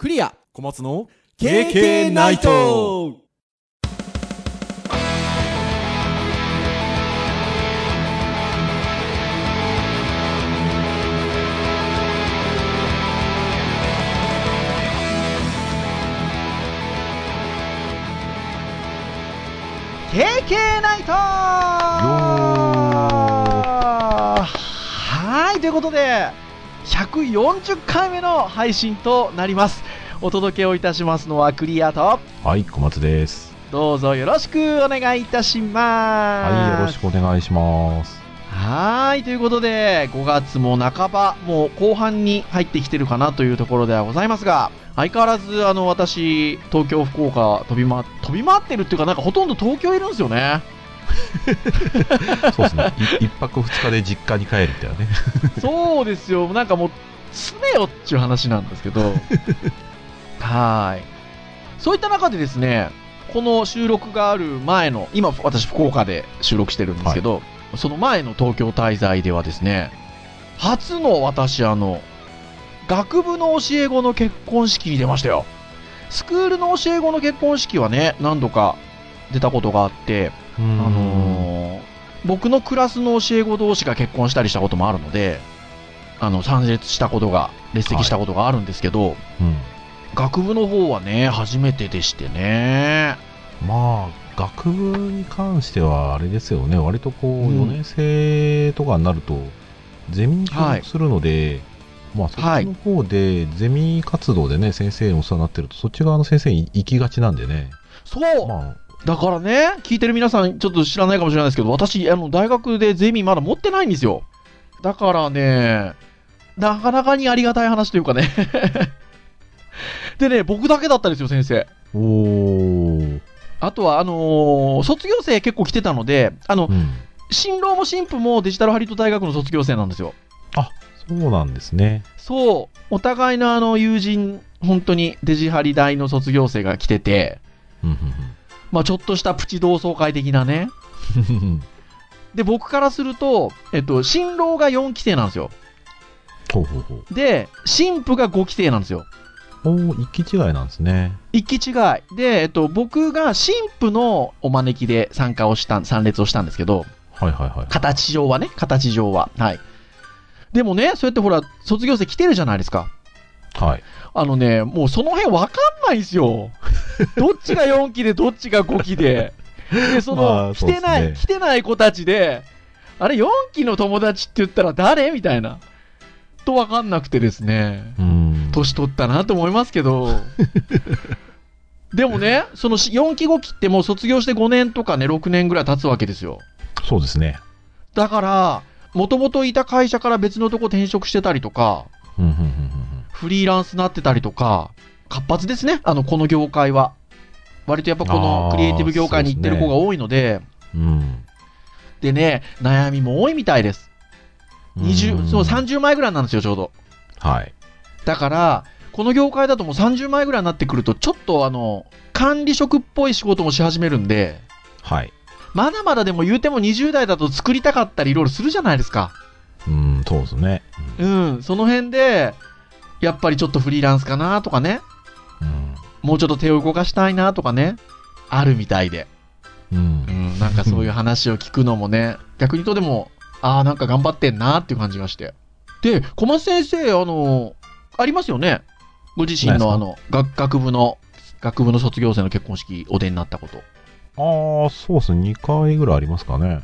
クリア。小松の KK ナイト。ー KK ナイト。はいということで140回目の配信となります。お届けをいたしますのはクリアと。はい小松です。どうぞよろしくお願いいたします。はいよろしくお願いします。はいということで5月も半ばもう後半に入ってきてるかなというところではございますが相変わらずあの私東京福岡飛び,、ま、飛び回ってるっていうかなんかほとんど東京いるんですよね そうですね。い一泊二日で実家に帰るみたいなね。そうですよ。なんかもう住めよっていう話なんですけど。はい。そういった中でですねこの収録がある前の今私福岡で収録してるんですけど、その前の東京滞在ではですね初の私あの学部の教え子の結婚式に出ましたよ。スクールの教え子の結婚式はね何度か出たことがあってああのー僕のクラスの教え子同士が結婚したりしたこともあるので、あの、参列したことが、列席したことがあるんですけど、うん。学部の方はね、初めてでしてね。まあ学部に関してはあれですよね。割とこううん。4年生とかになるとゼミに協力するので、まあそっはいちの方でゼミ活動でね先生にお世話になってるとそっち側の先生に行きがちなんでね。そう、まだからね、聞いてる皆さん、ちょっと知らないかもしれないですけど、私、あの、大学でゼミまだ持ってないんですよ。だからね、なかなかにありがたい話というかね。でね、僕だけだったんですよ、先生。あおーあとは、あのー卒業生結構来てたので、あの、うん新郎も新婦もデジタルハリウッド大学の卒業生なんですよ。そうなんですねそう、お互いのあの友人、本当にデジハリ大の卒業生が来てて、うんうんまあちょっとしたプチ同窓会的なね。う んで、僕からすると、えっと、新郎が4期生なんですよ。ほうほうほうで、新婦が5期生なんですよ。おー一気違いなんですね一期違い。で、えっと、僕が新婦のお招きで参加をした、参列をしたんですけど、はいはいはい形上はね、形上は。はい。でもね、そうやってほら、卒業生来てるじゃないですか。はいあのね、もうその辺わかんないんすよ。どっちが4期でどっちが5期で。で、その、まあ来てない、来てない子たちで、あれ4期の友達って言ったら誰？みたいな。とわかんなくてですね。うん年取ったなと思いますけど。でもね、その4期5期ってもう卒業して5年とかね、6年ぐらい経つわけですよ。そうですねだから、もともといた会社から別のとこ転職してたりとか、うんうんうんうんフリーランスになってたりとか、活発ですね、あの、この業界は。割とやっぱこのクリエイティブ業界に行ってる子が多いので、うん。でね、悩みも多いみたいです。20、そう、30枚ぐらいなんですよ、ちょうど。はい。だから、この業界だともう30枚ぐらいになってくると、ちょっとあの、管理職っぽい仕事もし始めるんで、はい。まだまだでも言うても20代だと作りたかったりいろいろするじゃないですか。うんそうですね。うん、その辺で、やっぱりちょっとフリーランスかなとかね、うんもうちょっと手を動かしたいなとかね、あるみたいで。うんうん、なんかそういう話を聞くのもね、逆にとでも、ああ、なんか頑張ってんなっていう感じがして。で、小松先生、あの、ありますよね。ご自身のあの、学学部の、学部の卒業生の結婚式お出になったこと。ああ、そうですね。2回ぐらいありますかね。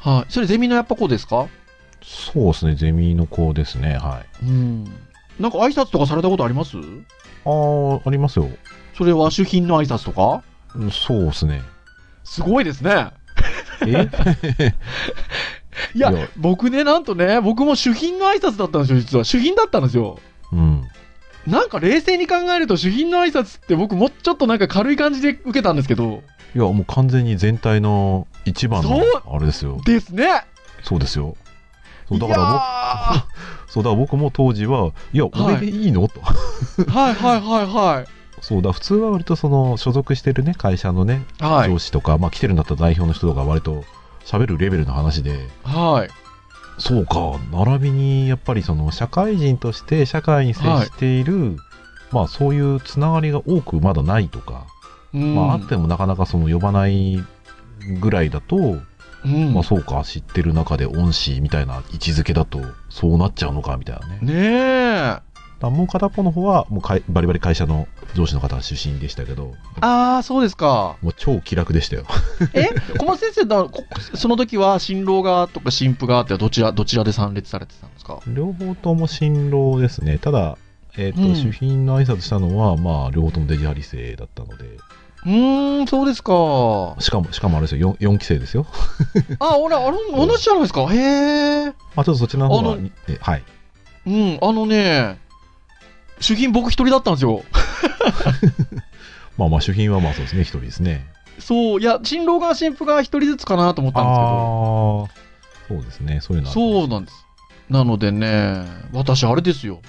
はい。それゼミのやっぱ子ですか？そうですね。ゼミの子ですね。はい。うん。なんか挨拶とかされたことあります？ああ、ありますよ。それは主賓の挨拶とか？うんそうですね。すごいですね。え？いやいや僕ね、なんとね、僕も主賓の挨拶だったんですよ、実は。主賓だったんですよ。うん。なんか冷静に考えると主賓の挨拶って僕もうちょっとなんか軽い感じで受けたんですけど、いや、もう完全に全体の一番のそう、あれですよ。ですね。そうですよ。そう、だからー僕、そう、だ僕も当時は、いや、俺でいいの、と。はいはいはいはい。そうだ、普通は割とその、所属してるね、会社のね、はい上。司とか、まあ来てるんだったら代表の人とか割と喋るレベルの話で、はい。そうか、並びにやっぱりその社会人として社会に接しているまあそういうつながりが多くまだないとか、うんまああってもなかなかその呼ばないぐらいだと、うんまあそうか、知ってる中で恩師みたいな位置づけだとそうなっちゃうのかみたいなね。ねえ。もう片方の方はもうかいバリバリ会社の上司の方が出身でしたけど、ああ、そうですか。もう超気楽でしたよ。え、小松先生だ、こその時は新郎側とか新婦側ってどちら、どちらで参列されてたんですか？両方とも新郎ですね。ただ、えっ、と、うん主賓の挨拶したのは、まあ、両方ともデジハリ生だったので、うーん、そうですか。しかも、しかもあれですよ、4, 4期生ですよ。あ、俺、あれ、同じじゃないですか。へえ。まあ、ちょっとそちらの方はあの、えはい。うん、あのね、主賓僕一人だったんですよ。まあまあ、主賓はまあそうですね、一人ですね。そう、いや、新郎側、新婦側一人ずつかなと思ったんですけど。そうですね、そういうのはそうなんです。なのでね、私あれですよ。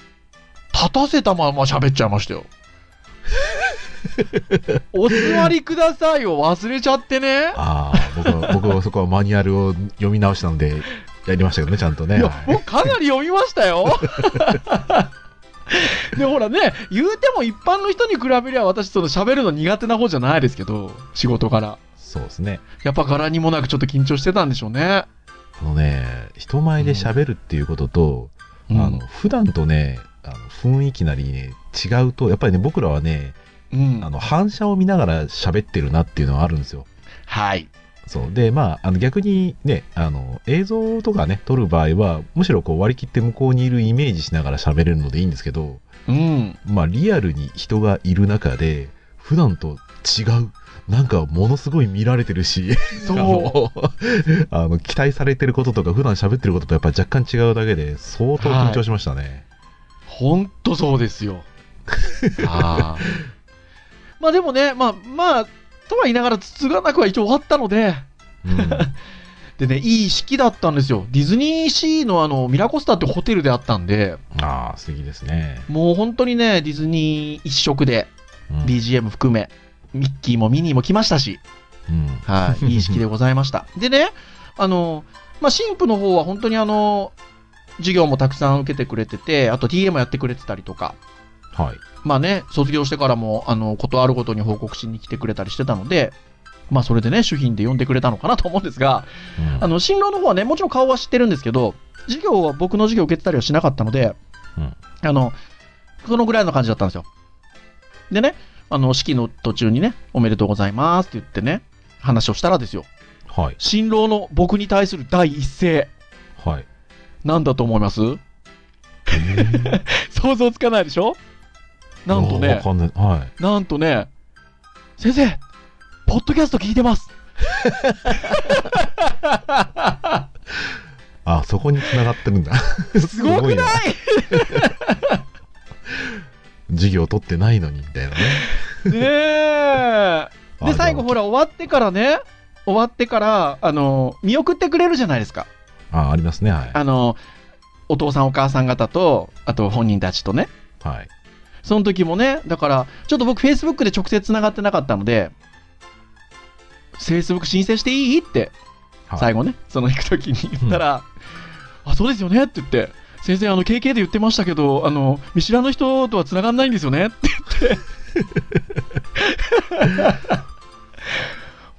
立たせたまま喋っちゃいましたよ。お座りくださいを忘れちゃってね。ああ、僕は、僕はそこはマニュアルを読み直したので、やりましたけどね、ちゃんとね。いやかなり読みましたよ。で、ほらね、言うても一般の人に比べりゃ私、その喋るの苦手な方じゃないですけど、仕事から。そうですね。やっぱ柄にもなくちょっと緊張してたんでしょうね。あのね、人前で喋るっていうことと、うんあの普段とね、あの雰囲気なりね、違うと、やっぱりね、僕らはね、うんあの反射を見ながら喋ってるなっていうのはあるんですよ。はい。そうで、まあ、あの逆にね、あの映像とかね、撮る場合は、むしろこう割り切って向こうにいるイメージしながら喋れるのでいいんですけど、うん。まあ、リアルに人がいる中で、普段と違う、なんかものすごい見られてるし、そ あのあの期待されてることとか、普段喋ってることとやっぱり若干違うだけで、相当緊張しましたね。ほんとそうですよ。あーまあでもね、まあまあ、とは言いながら、つつがなくは一応終わったので、うん でね、いい式だったんですよ。ディズニーシーのあの、ミラコスタってホテルであったんで、ああ、素敵ですね。もう本当にね、ディズニー一色で、うん BGM 含め、ミッキーもミニーも来ましたし、うんはい、いい式でございました。でね、あの、まあ、神父の方は本当にあの、授業もたくさん受けてくれてて、あと TA もやってくれてたりとか、はい。まあね、卒業してからも、あの、ことあるごとに報告しに来てくれたりしてたので、まあそれでね、主賓で呼んでくれたのかなと思うんですが、うん。あの、新郎の方はね、もちろん顔は知ってるんですけど、授業は僕の授業受けてたりはしなかったので、うん。あの、そのぐらいの感じだったんですよ。でね、あの、式の途中にね、おめでとうございますって言ってね、話をしたらですよ、はい。新郎の僕に対する第一声、はい。なんだと思います？想像つかないでしょ？なんとね。はい。なんとね、先生、ポッドキャスト聞いてます。あ、そこに繋がってるんだ。すごくない？授業取ってないのに、みたいなね。ねえ。で、あ最後ほら、終わってからね、終わってから、あの、見送ってくれるじゃないですか。あ、ありますね。はい。あの、お父さんお母さん方と、あと本人たちとね。はい。その時もね、だから、ちょっと僕 Facebook で直接繋がってなかったので、Facebook 申請していい？って、はい。最後ね、その行く時に言ったら、あ、そうですよね？って言って、先生、あの、KK で言ってましたけど、あの、見知らぬ人とは繋がんないんですよね？って言って。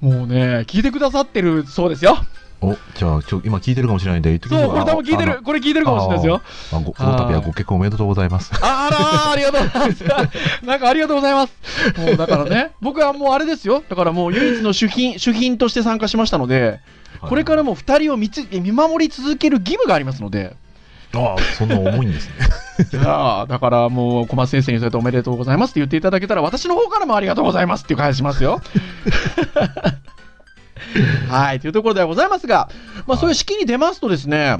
もうね、聞いてくださってるそうですよ。お、じゃあ、ちょ、今聞いてるかもしれないんで言ってきそう、ますこれ多分聞いてる、これ聞いてるかもしれないですよ。あご、この度はご結婚おめでとうございます。ああらー、ありがとうございます。なんかありがとうございます。もうだからね、僕はもうあれですよ。だからもう唯一の主賓、主賓として参加しましたので、これからも2人を見つ見守り続ける義務がありますので、ああ、そんな重いんですね。いやーだからもう小松先生にそうやっておめでとうございますって言っていただけたら、私の方からもありがとうございますっていう返しますよ。はい、というところではございますが、まあそういう式に出ますとですね、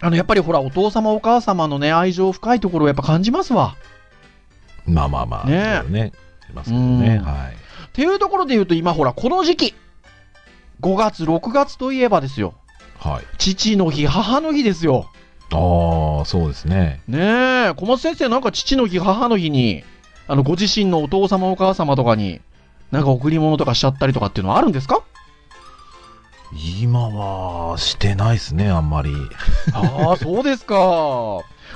あの、やっぱりほら、お父様お母様のね、愛情深いところをやっぱ感じますわ。まあまあまあ、ねね。ますけどね。うんはい。っていうところで言うと今ほら、この時期、5月、6月といえばですよ、はい。父の日、母の日ですよ。ああ、そうですね。ねえ、小松先生、なんか父の日、母の日に、あの、ご自身のお父様、お母様とかに、なんか贈り物とかしちゃったりとかっていうのはあるんですか？今は、してないですね、あんまり。ああ、そうですか。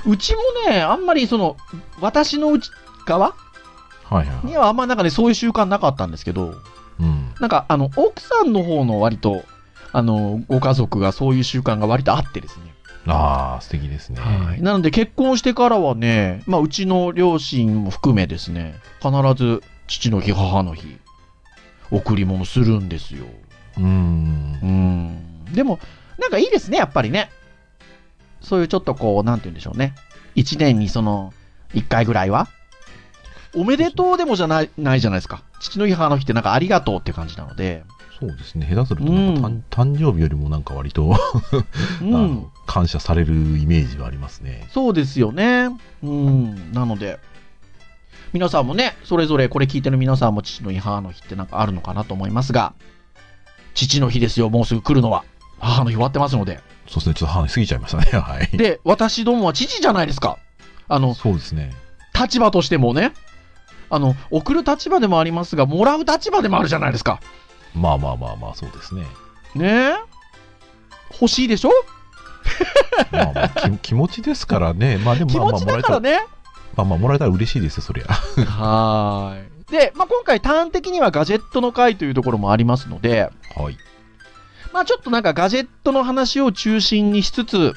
うちもね、あんまりその、私のうち、側はいはい。にはあんまなんかね、そういう習慣なかったんですけど、うん。なんか、あの、奥さんの方の割と、あの、ご家族がそういう習慣が割とあってですね。ああ、素敵ですね。はい。なので結婚してからはね、まあ、うちの両親も含めですね、必ず父の日、母の日、贈り物するんですよ。うーんう。ん。でも、なんかいいですね、やっぱりね。そういうちょっとこう、なんて言うんでしょうね。一年にその、一回ぐらいはおめでとうでもじゃない、ないじゃないですか。父の日、母の日ってなんかありがとうって感じなので。そうですね。下手するとなんか、誕誕生日よりもなんか割と、うあんの。感謝されるイメージはありますね。そうですよね。うん。なので、皆さんもね、それぞれこれ聞いてる皆さんも父の日、母の日ってなんかあるのかなと思いますが、父の日ですよ、もうすぐ来るのは。母の日終わってますので。そうですね。ちょっと話過ぎちゃいましたね。はい。で、私どもは父じゃないですか。あの、そうですね。立場としてもね、あの、送る立場でもありますが、もらう立場でもあるじゃないですか。まあまあまあまあ、そうですね。ねえ欲しいでしょ？まあまあ、き気持ちですからね。まあでも気まあまあ、持ちもらえたら、だからね。まあまあ、もらえたら嬉しいですよ、そりゃ。はーい。で、まあ、今回端的にはガジェットの回というところもありますので、はい。まあちょっとなんかガジェットの話を中心にしつつ、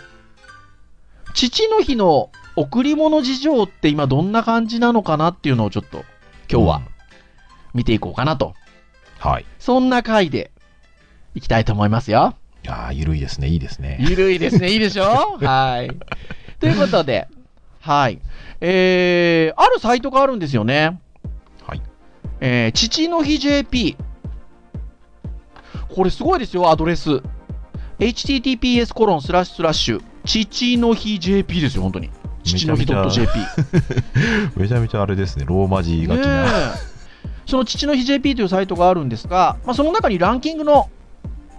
父の日の贈り物事情って今どんな感じなのかなっていうのをちょっと今日は見ていこうかなと。はい。そんな回でいきたいと思いますよ。ああ、ゆるいですね。いいですね。ゆるいですね。いいでしょ？はい。ということで、はい。えー、あるサイトがあるんですよね。はい。えー、父の日 JP。これすごいですよ、アドレス。https コロンスラッシュスラッシュ、父の日 JP ですよ、本当に。父の日 .jp。めちゃめちゃあれですね。ローマ字書きねな。えその父の日 JP というサイトがあるんですが、まあ、その中にランキングの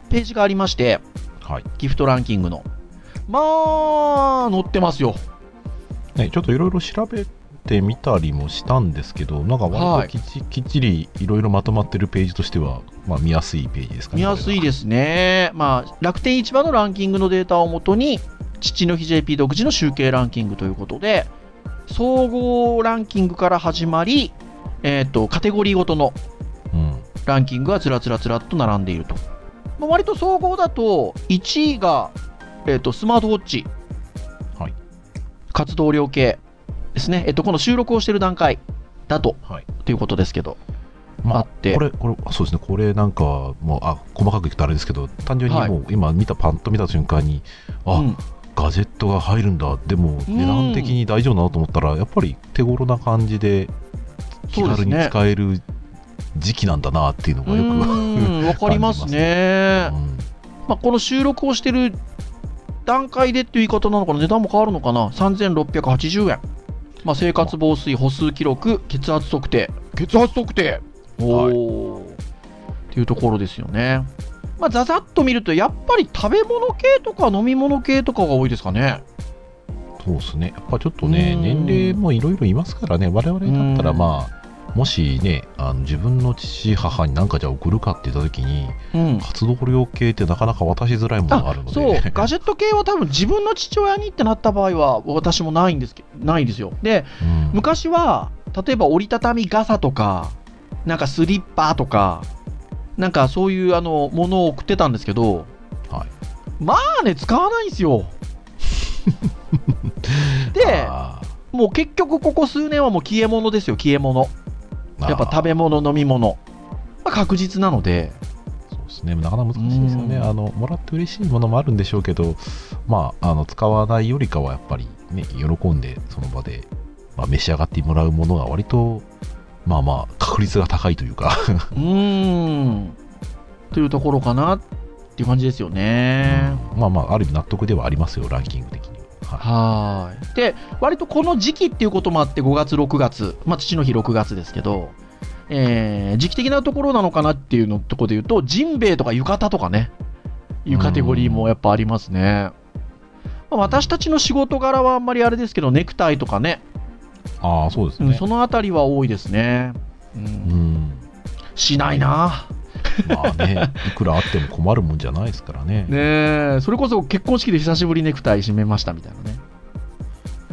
ページがありまして、はい。ギフトランキングの。まあ、載ってますよ。ね、ちょっといろいろ調べてみたりもしたんですけど、なんかはい割ときっち,、きっちりいろいろまとまってるページとしては、まあ見やすいページですかね。見やすいですすね。まあ、楽天市場のランキングのデータをもとに、父の日 JP 独自の集計ランキングということで、総合ランキングから始まり、えっ、と、カテゴリーごとのうん。ランキングがつらつらつらっと並んでいると。まあ、割と総合だと、1位が、えっ、と、スマートウォッチ。はい。活動量計ですね。えっ、と、この収録をしている段階だと、はい。ということですけど。まあ、あって。これ、これ、そうですね、これなんか、もう、あ、細かく言うとあれですけど、単純にはい。もう、今見た、パンと見た瞬間に、あ、うん。ガジェットが入るんだ、でも、値段的に大丈夫なのと思ったら、やっぱり手頃な感じで、気軽に使える時期なんだなっていうのがよく、わかりますね。うん。まあ、この収録をしてる段階でっていう言い方なのかな。値段も変わるのかな。3680円。まあ、生活防水、歩数記録、血圧測定。血圧測定おお、っていうところですよね。まあ、ざざっと見ると、やっぱり食べ物系とか飲み物系とかが多いですかね。そうですね。やっぱちょっとね、うん年齢もいろいろいますからね、我々だったらうんまあ、もしね、あの自分の父、母に何かじゃあ送るかって言った時に、うん。活動量系ってなかなか渡しづらいものがあるので、そう、ガジェット系は多分自分の父親にってなった場合は、私もないんですけないですよ。で、うん。昔は例えば折りたたみ傘とかなんかスリッパとかなんかそういうあのものを送ってたんですけどはい。まあね使わないんですよ。であもう結局ここ数年はもう消え物ですよ消え物。ーやっぱ食べ物飲み物、まあ、確実なので。そうですね、なかなか難しいですよね。うん。あの、もらって嬉しいものもあるんでしょうけど、まあ、あの、使わないよりかはやっぱりね、喜んでその場で、まあ、召し上がってもらうものが割と、まあまあ、確率が高いというか、うーん。というところかなっていう感じですよね、まあまあ、ある意味納得ではありますよ、ランキング的には。い。で、割とこの時期っていうこともあって、5月、6月、まあ、父の日6月ですけど、えー時期的なところなのかなっていうのところで言うと、ジンベエとか浴衣とかね、いうカテゴリーもやっぱありますね。まあ私たちの仕事柄はあんまりあれですけど、ネクタイとかね、い、ああ、そうですね。うんそのあたりは多いですね。う、うんん。しないな。まあね、いくらあっても困るもんじゃないですからね。ねえ、それこそ結婚式で久しぶりネクタイ締めましたみたいなね。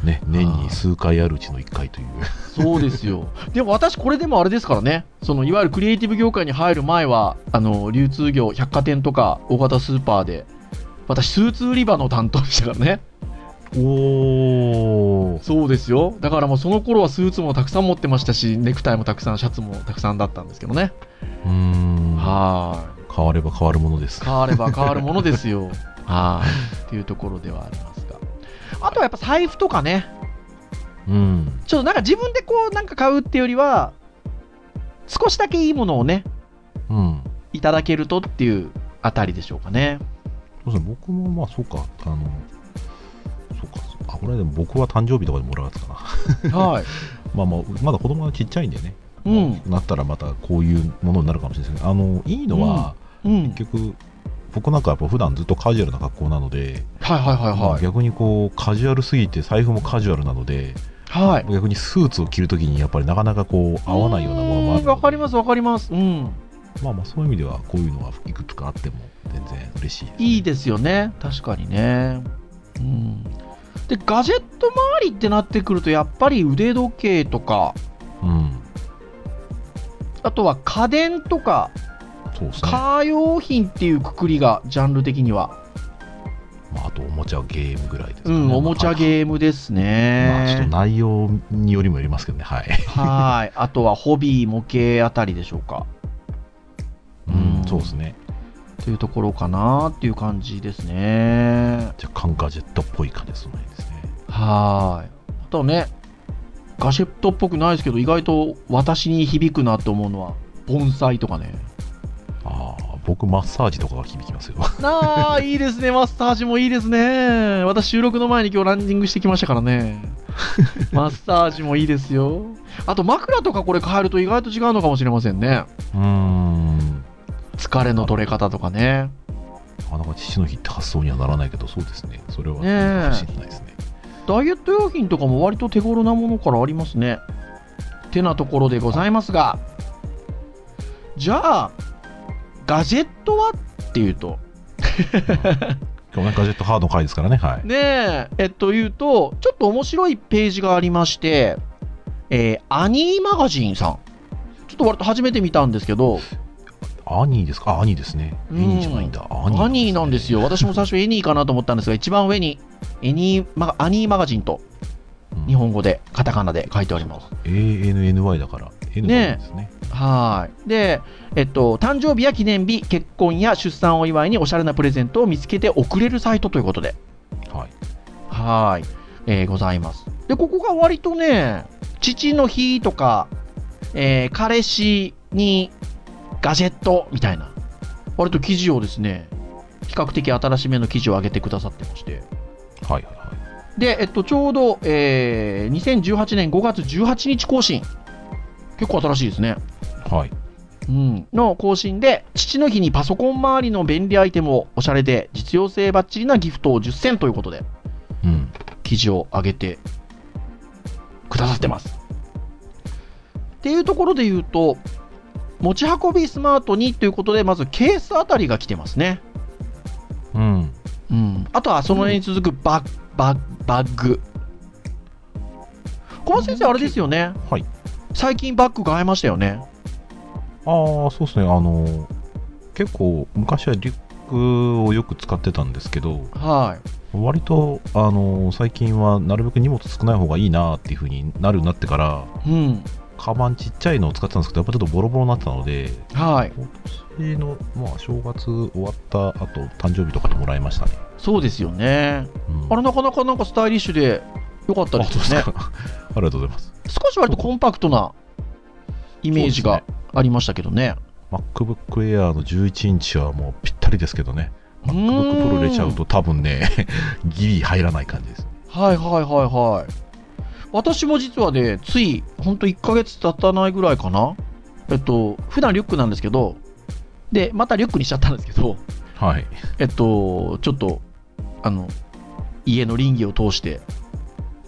ね、年に数回あるうちの1回という。そうですよ。でも私、これでもあれですからね、そのいわゆるクリエイティブ業界に入る前は、あの流通業、百貨店とか大型スーパーで、私、スーツ売り場の担当でしたからね。おー。そうですよ。だからもうその頃はスーツもたくさん持ってましたし、ネクタイもたくさん、シャツもたくさんだったんですけどね。うーん。は変われば変わるものですい。。変われば変わるものですよ。はい。っていうところではありますが。あとはやっぱ財布とかね。うん。ちょっとなんか自分でこうなんか買うっていうよりは、少しだけいいものをね、うん。いただけるとっていうあたりでしょうかね。そうですね、僕もまあそうか、あの、そうか、そうあ、これでも僕は誕生日とかでもらうやつかな。はい。まあまあ、まだ子供がちっちゃいんでね、うん。なったらまたこういうものになるかもしれないですけど、あの、いいのは、うん。結局、僕なんかやっぱ普段ずっとカジュアルな格好なので、はいはいはいはい。逆にこう、カジュアルすぎて財布もカジュアルなので、はい。逆にスーツを着るときにやっぱりなかなかこう、合わないようなものもあるわかりますわかります。うん。まあまあそういう意味ではこういうのはいくつかあっても全然嬉しいです、いいですよね。確かにね。うん。で、ガジェット周りってなってくると、やっぱり腕時計とか、うん。あとは家電とか、そうですね。カー用品っていうくくりが、ジャンル的には。まあ、あとおもちゃゲームぐらいですかねうん、おもちゃーゲームですまあ、ちょっとね。内容によりもよりますけどね、はい。はい。あとはホビー、模型あたりでしょうか。うんうんそうですね。というところかなっていう感じですね。若干ガジェットっぽい感じですね。ですねはい。あとはね、ガジェットっぽくないですけど、意外と私に響くなと思うのは、盆栽とかね。ああ、僕マッサージとかが響きますよ。ああ、いいですね。マッサージもいいですね。私、収録の前に今日ランニングしてきましたからね。マッサージもいいですよ。あと、枕とかこれ変えると意外と違うのかもしれませんね。うーん。疲れの取れ方とかね。なかなか父の日って発想にはならないけど、そうですね。それは、ねえかもしれないですね。ダイエット用品とかも割と手頃なものからありますね。てなところでございますが、じゃあ、ガジェットはっていうと、今日ね、ガジェットハードの回ですからね、はい。ねえ、えっというと、ちょっと面白いページがありまして、えーアニーマガジンさん。ちょっと割と初めて見たんですけど、アニーですか？あアニーですね。うんエニーじゃないんだ。アニー、アニーなんですよ。私も最初エニーかなと思ったんですが、一番上に、エニーマガアニーマガジンとうん日本語で、カタカナで書いております。ANNY だから、N ですね。はい。で、えっと、誕生日や記念日、結婚や出産を祝いにおしゃれなプレゼントを見つけて送れるサイトということで、はい。はい。えーございます。で、ここが割とね、父の日とか、えー彼氏にガジェットみたいな、割と記事をですね、比較的新しめの記事を上げてくださってまして、はいはいはい。で、えっと、ちょうど、えー2018年5月18日更新。結構新しいですね。はい。うん、の更新で、父の日にパソコン周りの便利アイテムをおしゃれで実用性バッチリなギフトを10選ということで、うん。記事を上げてくださってます。っていうところで言うと、持ち運びスマートにということで、まずケースあたりが来てますね。うん。うん、あとはその辺に続くバッバッバッグ。小松先生、あれですよね。はい。最近バッグ買いましたよね。ああ、そうですね。あの、結構、昔はリュックをよく使ってたんですけど、はい。割と、あの、最近はなるべく荷物少ない方がいいなっていう風になるようになってから、うん。カバンちっちゃいのを使ってたんですけど、やっぱちょっとボロボロになってたので、はい。今年の、まあ、正月終わった後、誕生日とかにもらいましたね。そうですよね。うんあれ、なかなかなんかスタイリッシュで良かったあですよね。ありがとうございます。少し割とコンパクトなイメージがありましたけどね。MacBook Air の11インチはもうぴったりですけどね。MacBook Pro 入れちゃうと多分ね、ギリ入らない感じです。はいはいはいはい。私も実はね、つい、ほんと1ヶ月経たないぐらいかな。えっと、普段リュックなんですけど、で、またリュックにしちゃったんですけど、はい。えっと、ちょっと、あの、家の倫理を通して、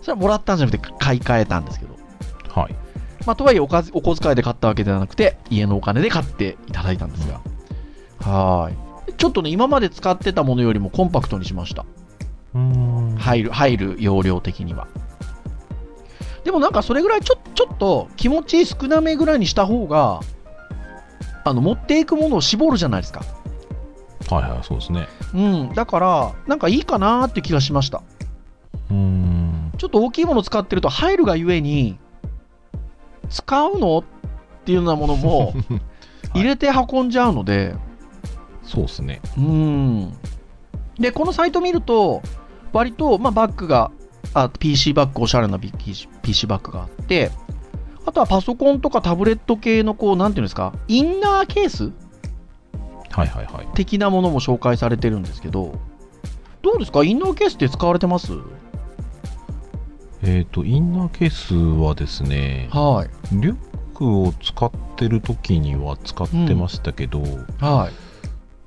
それはもらったんじゃなくて買い替えたんですけど、はい。まあ、とはいえおかずお小遣いで買ったわけではなくて、家のお金で買っていただいたんですが、はーい。ちょっとね、今まで使ってたものよりもコンパクトにしました。うーん。入る、入る容量的には。でもなんかそれぐらいちょちょっと気持ち少なめぐらいにした方が、あの持っていくものを絞るじゃないですか。はいはい、そうですね。うん、だから、なんかいいかなーって気がしました。うーん。ちょっと大きいもの使ってると入るがゆえに、使うの？っていうようなものも 入れて運んじゃうので、そうですね。うん。で、このサイト見ると、割と、まあ、バッグが、あ PC バッグ、おしゃれな PC, PC バッグがあって、あとはパソコンとかタブレット系の、こう、なんていうんですか、インナーケース？はいはいはい。的なものも紹介されてるんですけど、どうですか？インナーケースって使われてます？えっ、と、インナーケースはですね、はい。リュックを使ってる時には使ってましたけど、は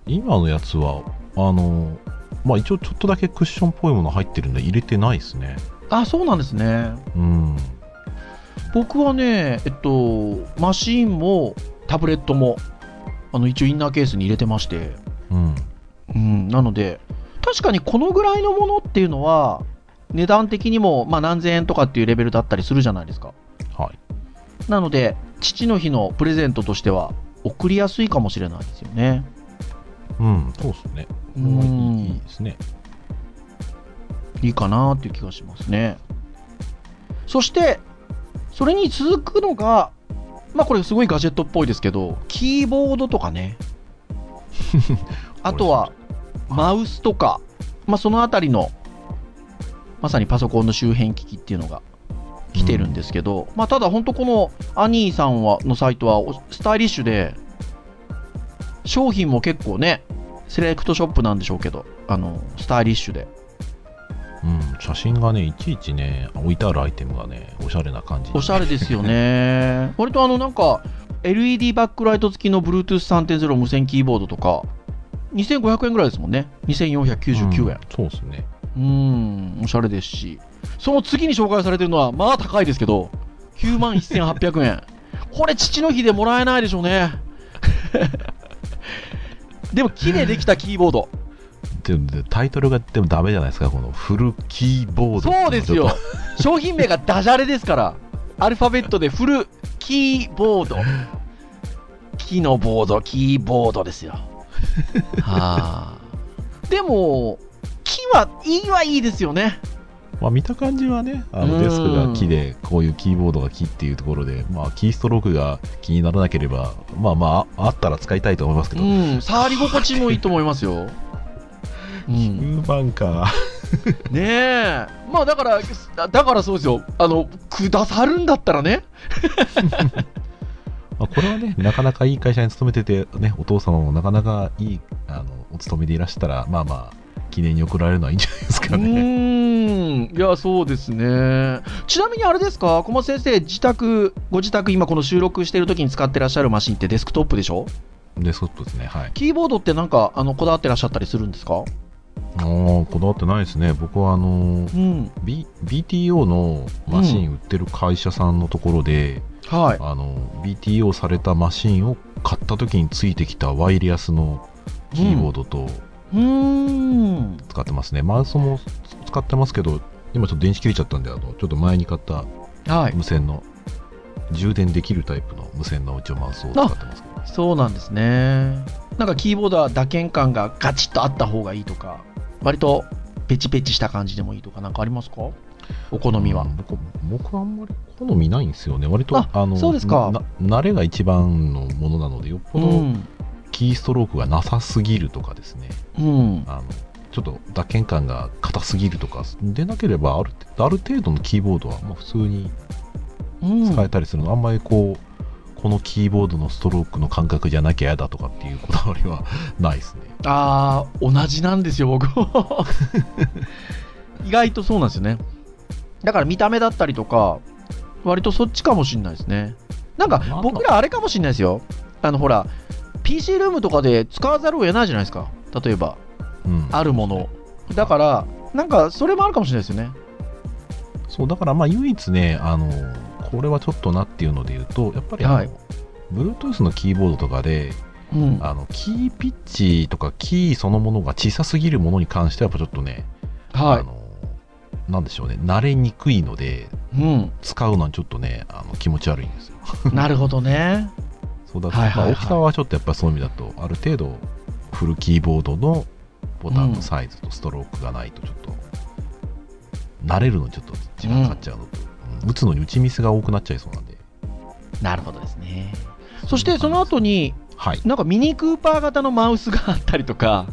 い。今のやつは、あの、まあ一応ちょっとだけクッションっぽいもの入ってるんで入れてないですね。あ、そうなんですね。うん。僕はね、えっと、マシーンもタブレットも、あの、一応インナーケースに入れてまして、うん。うん、なので、確かにこのぐらいのものっていうのは、値段的にも、まあ、何千円とかっていうレベルだったりするじゃないですか。はい。なので、父の日のプレゼントとしては、送りやすいかもしれないですよね。うん、そうですね。これはいいですね。いいかなっていう気がしますね。そして、それに続くのが、まあこれすごいガジェットっぽいですけど、キーボードとかね。あとは、マウスとか、まあそのあたりの、まさにパソコンの周辺機器っていうのが来てるんですけど、まあただ本当このアニーさんはのサイトはおスタイリッシュで、商品も結構ね、セレクトショップなんでしょうけど、あの、スタイリッシュで。うん、写真がね、いちいちね、置いてあるアイテムがね、おしゃれな感じ。おしゃれですよね。割とあのなんか LED バックライト付きの Bluetooth3.0 無線キーボードとか2500円ぐらいですもんね。2499円。そうですね。うーん、おしゃれですし。その次に紹介されてるのはまあ高いですけど、9万1800円。これ父の日でもらえないでしょうね。でも木でできたキーボード。でタイトルがでもダメじゃないですか、このフルキーボード。そうですよ。商品名がダジャレですから。アルファベットでフルキーボード。木のボード、キーボードですよ。はあ。でも、木はいいはいいですよね。まあ見た感じはね、あうんのデスクが木で、こういうキーボードが木っていうところで、まあキーストロークが気にならなければ、まあまあ、あったら使いたいと思いますけど、うん、触り心地もいいと思いますよ。うん、9番か。ねえ。まあだから、だからそうですよ。あの、くださるんだったらね。まあ、これはね、なかなかいい会社に勤めてて、ね、お父様もなかなかいいあのお勤めでいらしたら、まあまあ、記念に送られるのはいいんじゃないですうかね。ーん、いや、そうですね。ちなみにあれですか、小松先生、自宅、ご自宅、今この収録してる時に使ってらっしゃるマシンってデスクトップでしょ？で、そうですね、はい。キーボードってなんか、あの、こだわってらっしゃったりするんですか？あーこだわってないですね。僕はあの、うん。B、BTO のマシン売ってる会社さんのところで、はい。あの BTO されたマシンを買った時についてきたワイヤレスのキーボードとうーん。使ってますね、マウスも使ってますけど今ちょっと電池切れちゃったんであのちょっと前に買ったはい。無線の充電できるタイプの無線のうちのマウスを使ってますけどそうなんですね。なんかキーボードは打鍵感がガチッとあった方がいいとか、割とペチペチした感じでもいいとか、なんかありますか？お好みはう。ん僕僕はあんまり好みないんですよね割とあのそうですかな慣れが一番のものなのでよっぽどうん。キーストロークがなさすぎるとかですね、うん。あのちょっと打鍵感が硬すぎるとかでなければあるある程度のキーボードはまあ普通にうん。使えたりするの、あんまりこうこのキーボードのストロークの感覚じゃなきゃ嫌だとかっていうこだわりはないですねああ、同じなんですよ、僕も。意外とそうなんですよね。だから見た目だったりとか、割とそっちかもしれないですね。なんかまあ僕らあれかもしれないですよ。あのほら、PC ルームとかで使わざるを得ないじゃないですか。例えば、うんあるものを。だから、なんかそれもあるかもしれないですよね。そうだからまあ唯一ねあのこれはちょっとなっていうので言うとやっぱりあの、はい Bluetooth のキーボードとかでうん。あのキーピッチとかキーそのものが小さすぎるものに関してはやっぱちょっとね、はい。あのなんでしょうね慣れにくいのでうん。使うのはちょっとねあの気持ち悪いんですよ なるほどね。そうだと、はいはいはい。まあ、大きさはちょっとやっぱそういう意味だとある程度フルキーボードのボタンのサイズとストロークがないとちょっと、慣れるのにちょっと時間かかっちゃうのと、うん。打つのに打ちミスが多くなっちゃいそうなんで。なるほどですね。そしてその後に、はい。なんかミニクーパー型のマウスがあったりとか、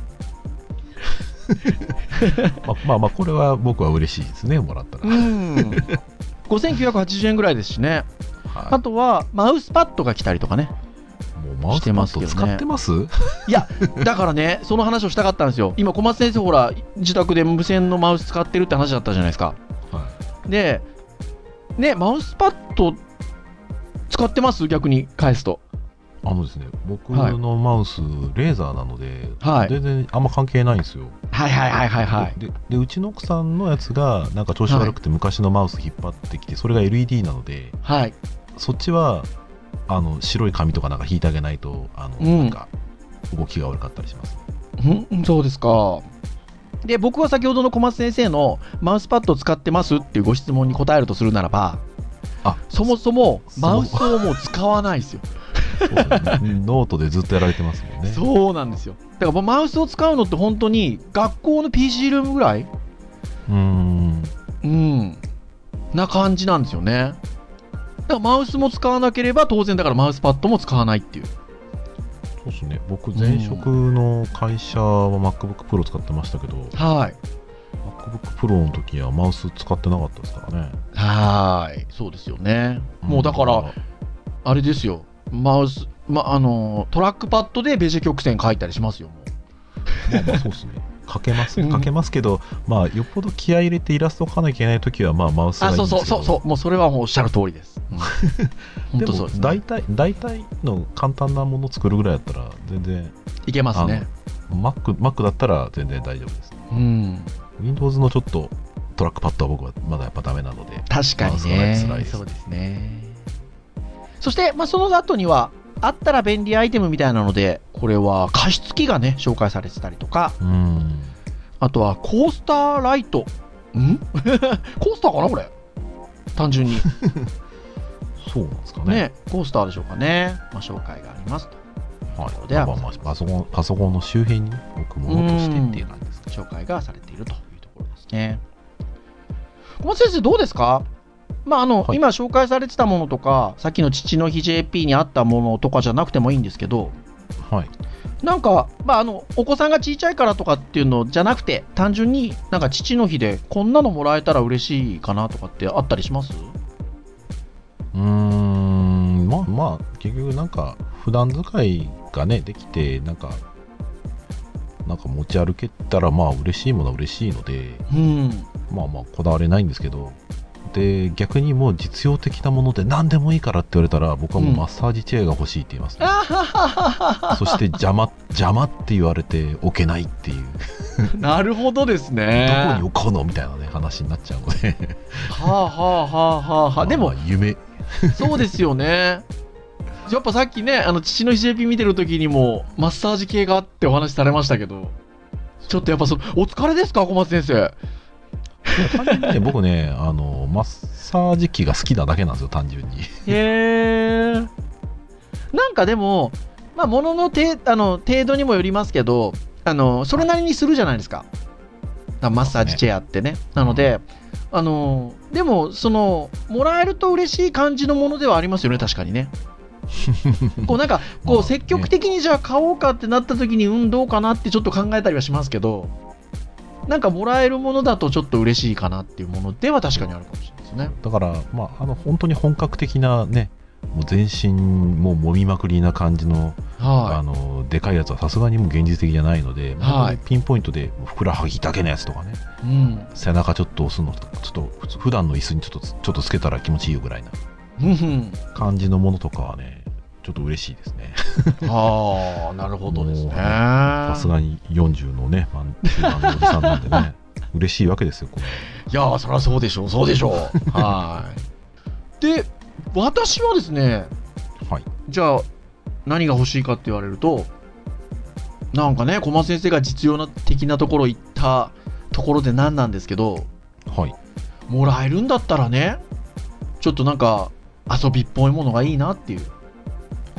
まあまあまあこれは僕は嬉しいですねもらったら、うん。5980円ぐらいですしね。はい。あとは、マウスパッドが来たりとかね。もうマウスパッド使ってます？いや、だからね、その話をしたかったんですよ。今、小松先生、ほら、自宅で無線のマウス使ってるって話だったじゃないですか。はいで、ね、マウスパッド使ってます？逆に返すと。あのですね僕はいのマウス、レーザーなので、はい全然あんま関係ないんですよはいはいはいはいはい。ででうちの奥さんのやつがなんか調子悪くて昔のマウス引っ張ってきて、それが LED なのではい。そっちはあの白い紙とかなんか引いてあげないとあの、うんなんか動きが悪かったりしますうん、そうですか。で、僕は先ほどの小松先生のマウスパッドを使ってますっていうご質問に答えるとするならば、あそもそもそマウスをもう使わないですよ。ノートでずっとやられてますもんねそうなんですよ。だからマウスを使うのって本当に学校の PC ルームぐらい？うーんうん。な感じなんですよね。らマウスも使わなければ当然だからマウスパッドも使わないっていう。そうですね僕前職の会社は MacBook Pro 使ってましたけど、はい。MacBook Pro の時はマウス使ってなかったですからねはーい。そうですよね。もうだから、あれですよ。マウス、ま、あの、トラックパッドでベジェ曲線書いたりしますよ、もう。まあまあそうですね。かけます、うんかけますけど、まあ、よっぽど気合い入れてイラスト描かなきゃいけないときは、まあ、マウスがいいあ、そうんですけどそうそうそう。もうそれはもうおっしゃる通りです。う でも当そうです、ね大。体、大体の簡単なもの作るぐらいだったら、全然、いけますね。Mac, Mac だったら全然大丈夫です。うん。Windows のちょっとトラックパッドは僕はまだやっぱダメなので、確かにねと辛いですそうですね。そして、まあ、その後には、あったら便利アイテムみたいなので、これは加湿器がね、紹介されてたりとか、うん。あとはコースターライト。ん？コースターかなこれ？単純に。そうなんですかね。ね、コースターでしょうかね。まあ、紹介がありますと。はい。ではまあまあパソコン、パソコンの周辺に置くものとしてっていう感じですか。紹介がされているというところですね。小松先生、どうですか？まああのはい今紹介されてたものとか、さっきの父の日 JP にあったものとかじゃなくてもいいんですけど、はい。なんか、まあ、あのお子さんが小さいからとかっていうのじゃなくて、単純になんか父の日でこんなのもらえたら嬉しいかなとかってあったりします？うーん、まあまあ、結局なんか、普段使いがね、できて、なんか、なんか持ち歩けたら、まあ嬉しいものは嬉しいので、うん。まあまあこだわれないんですけど、で、逆にもう実用的なもので何でもいいからって言われたら、僕はもうマッサージチェアが欲しいって言いますね。あははははそして邪魔、邪魔って言われて置けないっていう、なるほどですね。どこに置こうのみたいなね、話になっちゃうので。はあはあはあはあはあ。でもまあ、夢、そうですよね。やっぱさっきね、あの、父の日 JP 見てる時にも、マッサージ系があってお話しされましたけど、ちょっとやっぱそ、お疲れですか、小松先生。単純にね、僕ね、あの、マッサージ機が好きなだけなんですよ、単純に。へー。なんかでも、まあ、もののてあの程度にもよりますけど、あの、それなりにするじゃないですか。あマッサージチェアってね。なので、あの、でも、その、もらえると嬉しい感じのものではありますよね、確かにね。こうなんか、こう積極的にじゃあ買おうかってなった時に、うん、どうかなってちょっと考えたりはしますけど、なんかもらえるものだとちょっと嬉しいかなっていうものでは確かにあるかもしれないですね。だから、まあ、あの本当に本格的なね、もう全身もう揉みまくりな感じの、あはのでかいやつはさすがにもう現実的じゃないので、はいピンポイントでふくらはぎだけのやつとかね、い。うん。背中ちょっと押すのとか、ちょっと普段の椅子にちょっとちょっとつけたら気持ちいいよぐらいな。感じのものとかはね、ちょっと嬉しいですね。ああ、なるほどですね。さすがに40のね、まあのおじさんなんでね、嬉しいわけですよ、これ。いやー、そりゃそうでしょう、そうでしょう。はい。で、私はですね、はい。じゃあ、何が欲しいかって言われると、なんかね、小松先生が実用な的なところ行ったところで何なんですけど、はい。もらえるんだったらね、ちょっとなんか遊びっぽいものがいいなっていう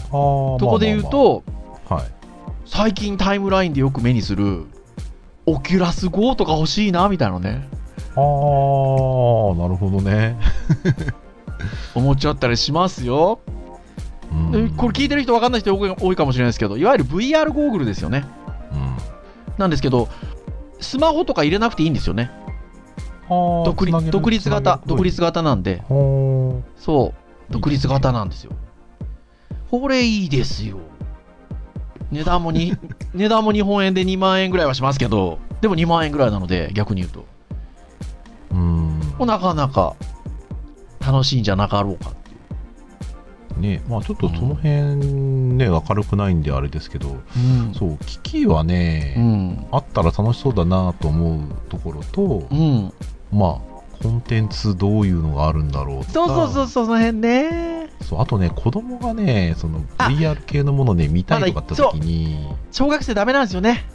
とこで言う、と、まあまあまあはい。最近タイムラインでよく目にする、オキュラス GO とか欲しいなみたいなね、ああ、なるほどね。思っちゃったりしますよ。うんでこれ聞いてる人分かんない人多いかもしれないですけど、いわゆる VR ゴーグルですよね。うんなんですけど、スマホとか入れなくていいんですよね。独立型、独立型なんで、ほそう、独立型なんですよ。これいいですよ。値段もに 値段も日本円で2万円ぐらいはしますけど、でも2万円ぐらいなので、逆に言うと、ーうん。なかなか楽しいんじゃなかろうかっていう。ね、まあちょっとその辺ね、明るくないんであれですけど、うんそう、機器はね、うん。あったら楽しそうだなと思うところと、うん。まあ、コンテンツどういうのがあるんだろうとかそうそうそう、その辺ね。そうあとね、子供がね、そのあ VR 系のものね、見たいとかって時に、小学生ダメなんですよね。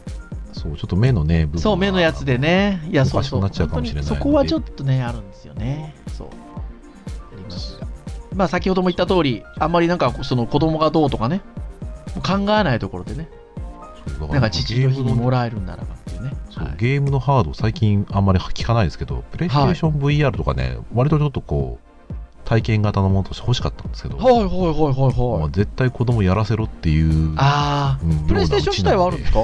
そう、ちょっと目のね、部分そう、目のやつでね。いや、おそうそう。なっちゃうかもしれないそこはちょっとね、あるんですよね。そう。ますが。まあ、先ほども言った通り、あんまりなんか、その子供がどうとかね、考えないところでね、なんか父の日にもららえるんならばっていうね。ゲームのハード、最近あんまり聞かないですけど、プレイステーション VR とかね、割とちょっとこう、体験型のものとして欲しかったんですけど、はいはいはいはいまあはい。絶対子供やらせろっていう、ああ、うんプレイステーション自体はあるんですか？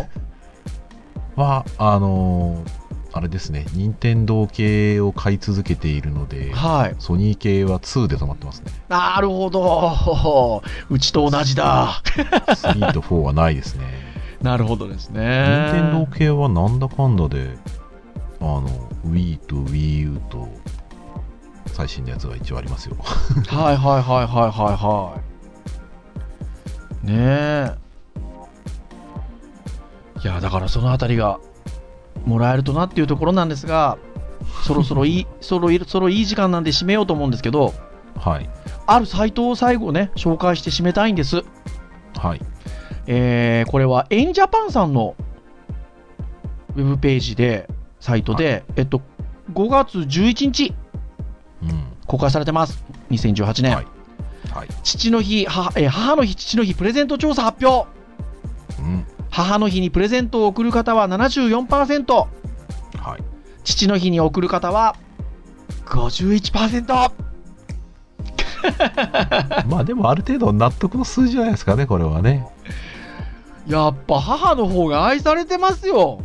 は、あのーあれですね、任天堂系を買い続けているので、はい。ソニー系は2で止まってますね。なるほど。うちと同じだ。3と4はないですね。なるほどですね。任天堂系はなんだかんだで、あの、Wii と Wii U と、最新のやつが一応ありますよ。はいはいはいはいはいはい。ねえ。いや、だからそのあたりがもらえるとなっていうところなんですが、そろそろいい、そろそろいい時間なんで締めようと思うんですけど、はい。あるサイトを最後ね、紹介して締めたいんです。はい。えーこれはエンジャパンさんのウェブページで、サイトで、えっと、5月11日うん。公開されてます。2018年。はいはい。父の日母、えー母の日、父の日プレゼント調査発表。うん。母の日にプレゼントを贈る方は74%、はい。父の日に贈る方は51%。まあでもある程度納得の数字じゃないですかね、これはね。やっぱ母の方が愛されてますよ。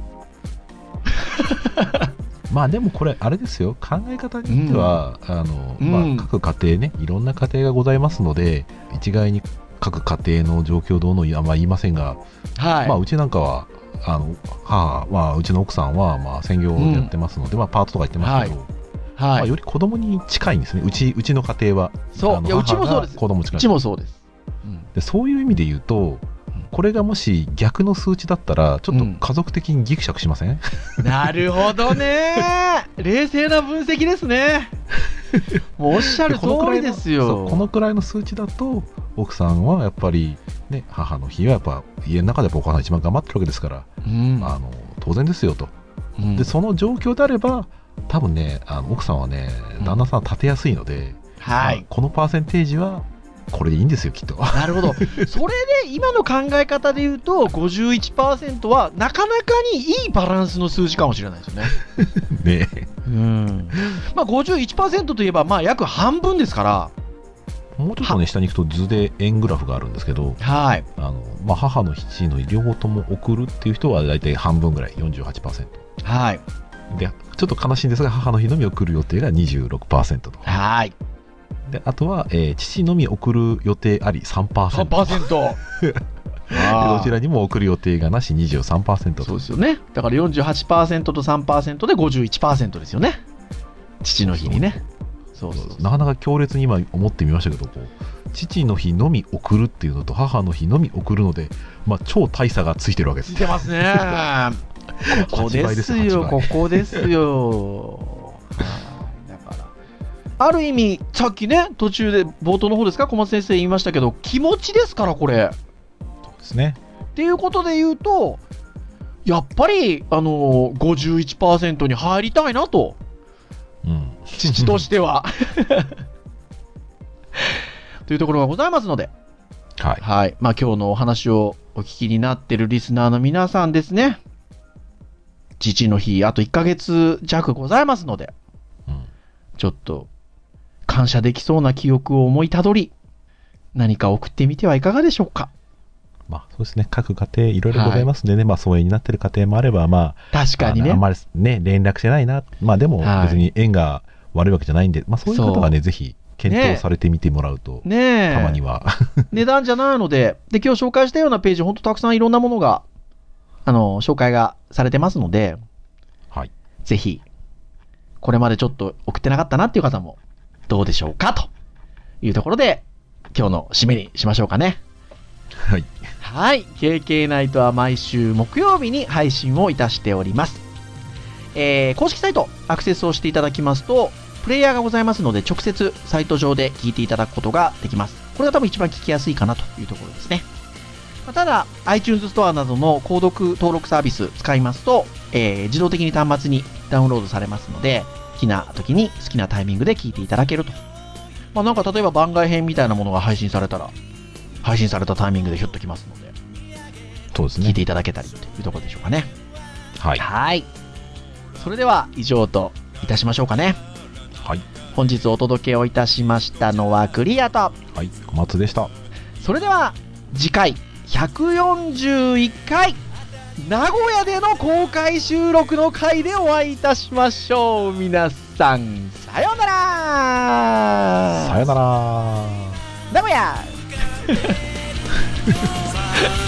まあでもこれ、あれですよ、考え方によっては、あの、うんまあ各家庭ね、いろんな家庭がございますので、一概に各家庭の状況どうのあんま言いませんが、はい。まあうちなんかは、あの、母、まあうちの奥さんは、まあ専業でやってますので、まあパートとか言ってますけど、まはい。あより子供に近いんですね、うち、うちの家庭は。あのそういやうちもそうです子供近い。うちもそうです。でそういう意味で言うと、これがもし逆の数値だったら、ちょっと家族的にギクシャクしません、なるほどね。冷静な分析ですね。もうおっしゃる通りですよ。このくらいの数値だと、奥さんはやっぱり、ね、母の日はやっぱ家の中でやっぱお母さん一番頑張ってるわけですから、うんあの当然ですよと。うんで、その状況であれば、多分ね、あの奥さんはね、旦那さん立てやすいので、はいまあ。このパーセンテージは、これでいいんですよ、きっと。なるほど。それで今の考え方で言うと、51%はなかなかにいいバランスの数字かもしれないですよね。ね。うん。まあ51%といえば、まあ約半分ですから、もうちょっとね、下に行くと図で円グラフがあるんですけど、はい。あのまあ、母の日、父の日両方とも送るっていう人は大体半分ぐらい、48%。はい。で、ちょっと悲しいんですが、母の日のみ送る予定が26%と。はい。であとは、えー父のみ送る予定あり3%。3%。でどちらにも送る予定がなし23%と。そうですよね。だから48%と3%で51%ですよね。父の日にね。そうなかなか強烈に今思ってみましたけど、こう父の日のみ送るっていうのと母の日のみ送るので、まあ、超大差がついてるわけですつい。てますね。ここですよ、8倍ここですよ。ある意味、さっきね、途中で冒頭の方ですか、小松先生言いましたけど、気持ちですから、これ。そうですね。っていうことで言うと、やっぱり、あの51%に入りたいなと父としては。というところがございますので、はい。はい。まあ今日のお話をお聞きになってるリスナーの皆さんですね。父の日、あと1ヶ月弱ございますので、うんちょっと感謝できそうな記憶を思いたどり、何か送ってみてはいかがでしょうか？まあ、そうですね。各家庭いろいろございますんでね、まあ、疎遠になってる家庭もあれば、まあ、確かにねあん。まりね、連絡してないな。まあ、でもはい別に縁が悪いわけじゃないんで、まあ、そういう方はね、ぜひ検ね討されてみてもらうと、ねえ。たまには。値段じゃないので、で、今日紹介したようなページ、ほんとたくさんいろんなものが、あの、紹介がされてますので、はい。ぜひ、これまでちょっと送ってなかったなっていう方も、どうでしょうか？というところで、今日の締めにしましょうかね。はい。はい。KK ナイトは毎週木曜日に配信をいたしております。えー、公式サイトアクセスをしていただきますと、プレイヤーがございますので、直接サイト上で聞いていただくことができます。これが多分一番聞きやすいかなというところですね。まあただ、iTunes ストアなどの購読登録サービス使いますと、えー自動的に端末にダウンロードされますので、好きな時に好きなタイミングで聞いていただけると。まあなんか例えば番外編みたいなものが配信されたら、配信されたタイミングでひょっときますので、そうですね聞いて。いただけたりというところでしょうかね。はい。はい。それでは以上といたしましょうかね。はい。本日お届けをいたしましたのはクリアと、はい。小松でした。それでは次回141回名古屋での公開収録の回でお会いいたしましょう。皆さん、さようならさよなら。名古屋